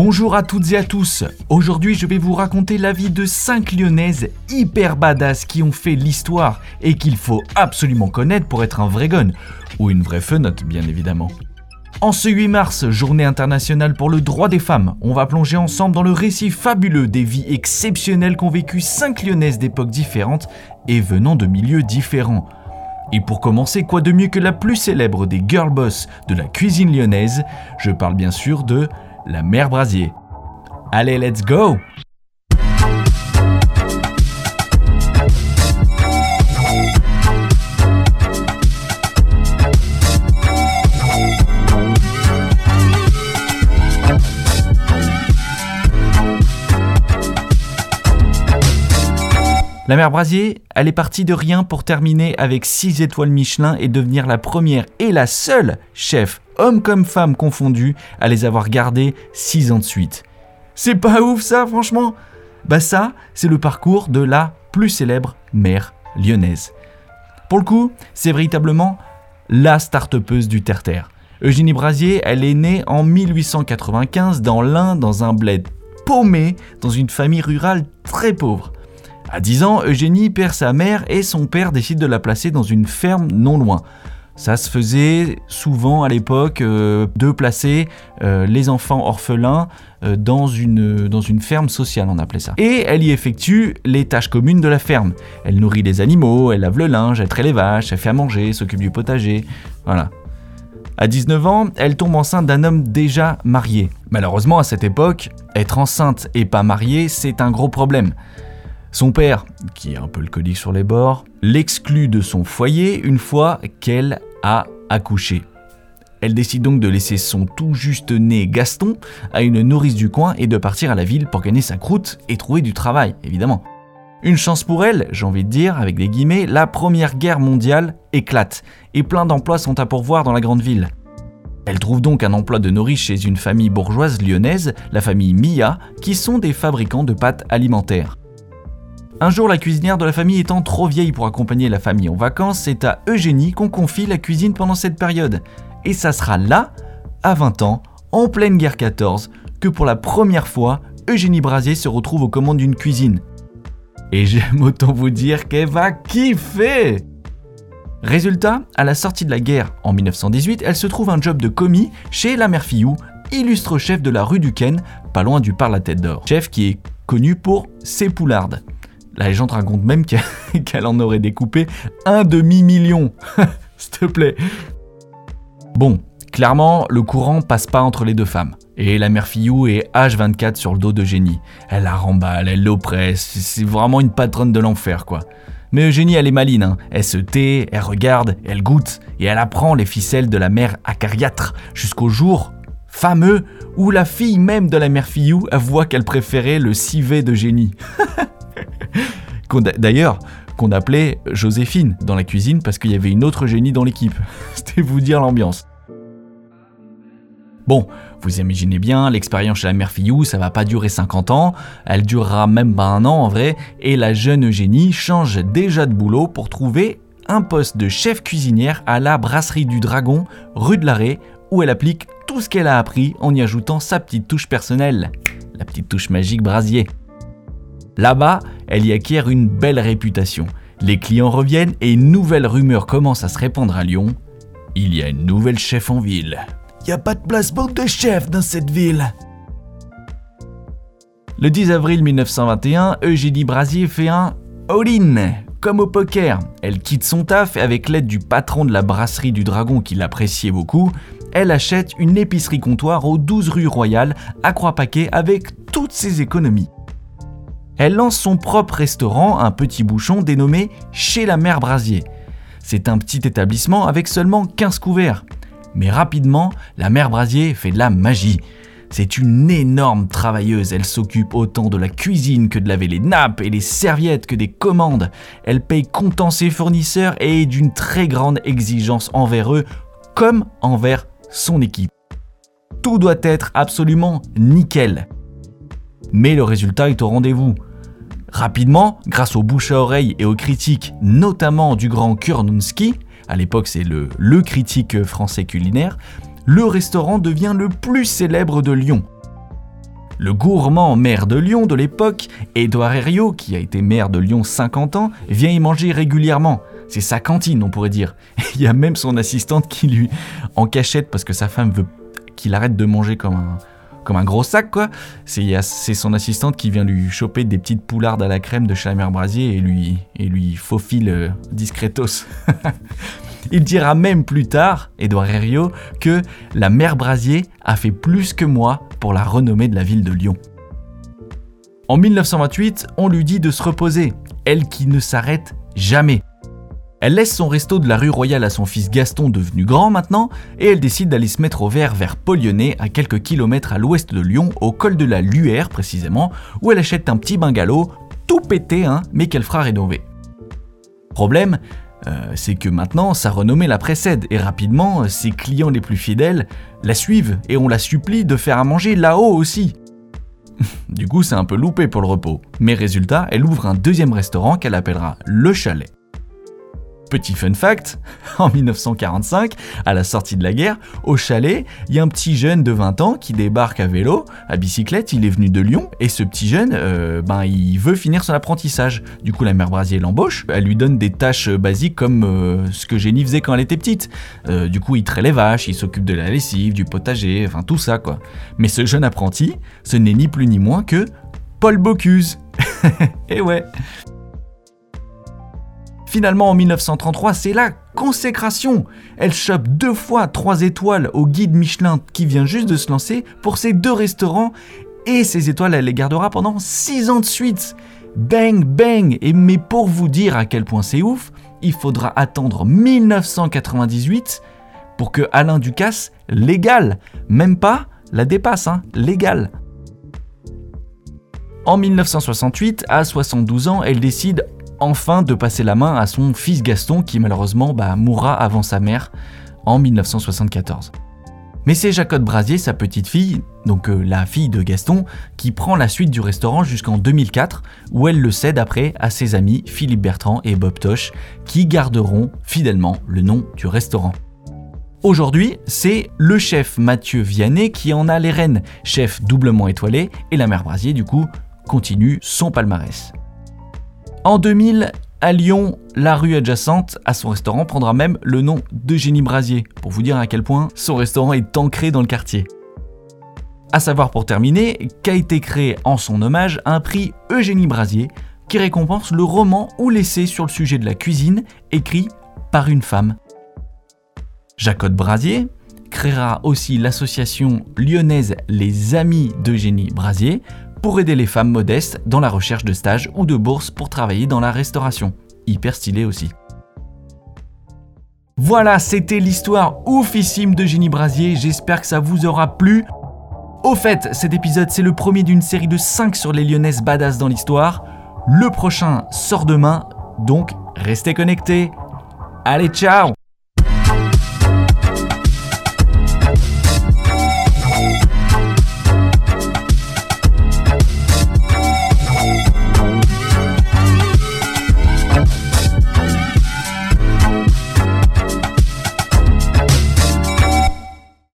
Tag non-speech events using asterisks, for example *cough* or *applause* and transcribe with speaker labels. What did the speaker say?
Speaker 1: Bonjour à toutes et à tous. Aujourd'hui, je vais vous raconter la vie de 5 lyonnaises hyper badass qui ont fait l'histoire et qu'il faut absolument connaître pour être un vrai gun. Ou une vraie fenote, bien évidemment. En ce 8 mars, journée internationale pour le droit des femmes, on va plonger ensemble dans le récit fabuleux des vies exceptionnelles qu'ont vécu 5 lyonnaises d'époques différentes et venant de milieux différents. Et pour commencer, quoi de mieux que la plus célèbre des girl boss de la cuisine lyonnaise? Je parle bien sûr de la mère Brasier. Allez, let's go La mère Brasier, elle est partie de rien pour terminer avec 6 étoiles Michelin et devenir la première et la seule chef, homme comme femme confondus, à les avoir gardés 6 ans de suite. C'est pas ouf ça, franchement? Bah ça, c'est le parcours de la plus célèbre mère lyonnaise. Pour le coup, c'est véritablement la start du terre-terre. Eugénie Brasier, elle est née en 1895 dans l'Ain, dans un bled paumé, dans une famille rurale très pauvre. À 10 ans, Eugénie perd sa mère et son père décide de la placer dans une ferme non loin. Ça se faisait souvent à l'époque euh, de placer euh, les enfants orphelins euh, dans, une, dans une ferme sociale, on appelait ça. Et elle y effectue les tâches communes de la ferme. Elle nourrit les animaux, elle lave le linge, elle traite les vaches, elle fait à manger, s'occupe du potager. Voilà. À 19 ans, elle tombe enceinte d'un homme déjà marié. Malheureusement, à cette époque, être enceinte et pas mariée, c'est un gros problème. Son père, qui est un peu le colique sur les bords, l'exclut de son foyer une fois qu'elle a accouché. Elle décide donc de laisser son tout juste né Gaston à une nourrice du coin et de partir à la ville pour gagner sa croûte et trouver du travail, évidemment. Une chance pour elle, j'ai envie de dire, avec des guillemets, la première guerre mondiale éclate et plein d'emplois sont à pourvoir dans la grande ville. Elle trouve donc un emploi de nourrice chez une famille bourgeoise lyonnaise, la famille Mia, qui sont des fabricants de pâtes alimentaires. Un jour, la cuisinière de la famille étant trop vieille pour accompagner la famille en vacances, c'est à Eugénie qu'on confie la cuisine pendant cette période. Et ça sera là, à 20 ans, en pleine guerre 14, que pour la première fois, Eugénie Brasier se retrouve aux commandes d'une cuisine. Et j'aime autant vous dire qu'elle va kiffer Résultat, à la sortie de la guerre en 1918, elle se trouve un job de commis chez la mère Fillou, illustre chef de la rue du Ken, pas loin du par la tête d'or. Chef qui est connu pour ses poulardes. La légende raconte même *laughs* qu'elle en aurait découpé un demi-million. *laughs* S'il te plaît. Bon, clairement, le courant passe pas entre les deux femmes. Et la mère Fillou est H24 sur le dos de Génie. Elle la remballe, elle l'oppresse, c'est vraiment une patronne de l'enfer, quoi. Mais Eugénie, elle est maline, hein. elle se tait, elle regarde, elle goûte, et elle apprend les ficelles de la mère acariâtre, jusqu'au jour fameux où la fille même de la mère Fillou voit qu'elle préférait le civet de Génie. *laughs* D'ailleurs, qu'on appelait Joséphine dans la cuisine parce qu'il y avait une autre génie dans l'équipe. *laughs* C'était vous dire l'ambiance. Bon, vous imaginez bien, l'expérience chez la mère Fillou, ça va pas durer 50 ans, elle durera même pas un an en vrai, et la jeune Eugénie change déjà de boulot pour trouver un poste de chef cuisinière à la brasserie du Dragon, rue de l'Arrêt, où elle applique tout ce qu'elle a appris en y ajoutant sa petite touche personnelle, la petite touche magique brasier. Là-bas, elle y acquiert une belle réputation. Les clients reviennent et une nouvelle rumeur commence à se répandre à Lyon. Il y a une nouvelle chef en ville. Il n'y a pas de place pour deux chefs dans cette ville. Le 10 avril 1921, Eugénie Brasier fait un all-in, comme au poker. Elle quitte son taf et avec l'aide du patron de la brasserie du Dragon qui l'appréciait beaucoup, elle achète une épicerie comptoir aux 12 rue Royale à Croix-Paquet avec toutes ses économies elle lance son propre restaurant, un petit bouchon dénommé Chez la Mère Brasier. C'est un petit établissement avec seulement 15 couverts. Mais rapidement, la Mère Brasier fait de la magie. C'est une énorme travailleuse, elle s'occupe autant de la cuisine que de laver les nappes et les serviettes que des commandes. Elle paye comptant ses fournisseurs et est d'une très grande exigence envers eux comme envers son équipe. Tout doit être absolument nickel. Mais le résultat est au rendez-vous. Rapidement, grâce aux bouche à oreille et aux critiques, notamment du grand Kurnunski, à l'époque c'est le, le critique français culinaire, le restaurant devient le plus célèbre de Lyon. Le gourmand maire de Lyon de l'époque, Édouard Herriot, qui a été maire de Lyon 50 ans, vient y manger régulièrement. C'est sa cantine, on pourrait dire. *laughs* Il y a même son assistante qui lui, en cachette, parce que sa femme veut qu'il arrête de manger comme un, comme un gros sac, quoi. C'est son assistante qui vient lui choper des petites poulardes à la crème de mère Brasier et lui, et lui faufile euh, discretos. *laughs* Il dira même plus tard, Édouard Herriot, que la mère Brasier a fait plus que moi pour la renommée de la ville de Lyon. En 1928, on lui dit de se reposer, elle qui ne s'arrête jamais. Elle laisse son resto de la rue Royale à son fils Gaston devenu grand maintenant, et elle décide d'aller se mettre au vert vers Polyonnais, à quelques kilomètres à l'ouest de Lyon, au col de la Luère précisément, où elle achète un petit bungalow, tout pété, hein, mais qu'elle fera rénover. Problème, euh, c'est que maintenant sa renommée la précède, et rapidement ses clients les plus fidèles la suivent, et on la supplie de faire à manger là-haut aussi. *laughs* du coup, c'est un peu loupé pour le repos. Mais résultat, elle ouvre un deuxième restaurant qu'elle appellera Le Chalet. Petit fun fact, *laughs* en 1945, à la sortie de la guerre, au chalet, il y a un petit jeune de 20 ans qui débarque à vélo, à bicyclette, il est venu de Lyon, et ce petit jeune, euh, ben, il veut finir son apprentissage. Du coup, la mère Brasier l'embauche, elle lui donne des tâches basiques comme euh, ce que Jenny faisait quand elle était petite. Euh, du coup, il traite les vaches, il s'occupe de la lessive, du potager, enfin tout ça quoi. Mais ce jeune apprenti, ce n'est ni plus ni moins que Paul Bocuse. *laughs* et ouais. Finalement, en 1933, c'est la consécration. Elle chope deux fois trois étoiles au guide Michelin qui vient juste de se lancer pour ses deux restaurants et ces étoiles, elle les gardera pendant six ans de suite. Bang, bang Et mais pour vous dire à quel point c'est ouf, il faudra attendre 1998 pour que Alain Ducasse, légal, même pas la dépasse, hein, légal. En 1968, à 72 ans, elle décide enfin de passer la main à son fils Gaston qui malheureusement bah, mourra avant sa mère en 1974. Mais c'est Jacotte Brasier, sa petite fille, donc euh, la fille de Gaston, qui prend la suite du restaurant jusqu'en 2004, où elle le cède après à ses amis Philippe Bertrand et Bob Tosh, qui garderont fidèlement le nom du restaurant. Aujourd'hui, c'est le chef Mathieu Vianney qui en a les rênes, chef doublement étoilé, et la mère Brasier du coup continue son palmarès. En 2000, à Lyon, la rue adjacente à son restaurant prendra même le nom d'Eugénie Brasier, pour vous dire à quel point son restaurant est ancré dans le quartier. A savoir pour terminer qu'a été créé en son hommage un prix Eugénie Brasier qui récompense le roman ou l'essai sur le sujet de la cuisine écrit par une femme. Jacotte Brasier créera aussi l'association lyonnaise Les Amis d'Eugénie Brasier pour aider les femmes modestes dans la recherche de stages ou de bourses pour travailler dans la restauration. Hyper stylé aussi. Voilà, c'était l'histoire oufissime de Génie Brasier, j'espère que ça vous aura plu. Au fait, cet épisode c'est le premier d'une série de 5 sur les lyonnaises badass dans l'histoire. Le prochain sort demain, donc restez connectés. Allez, ciao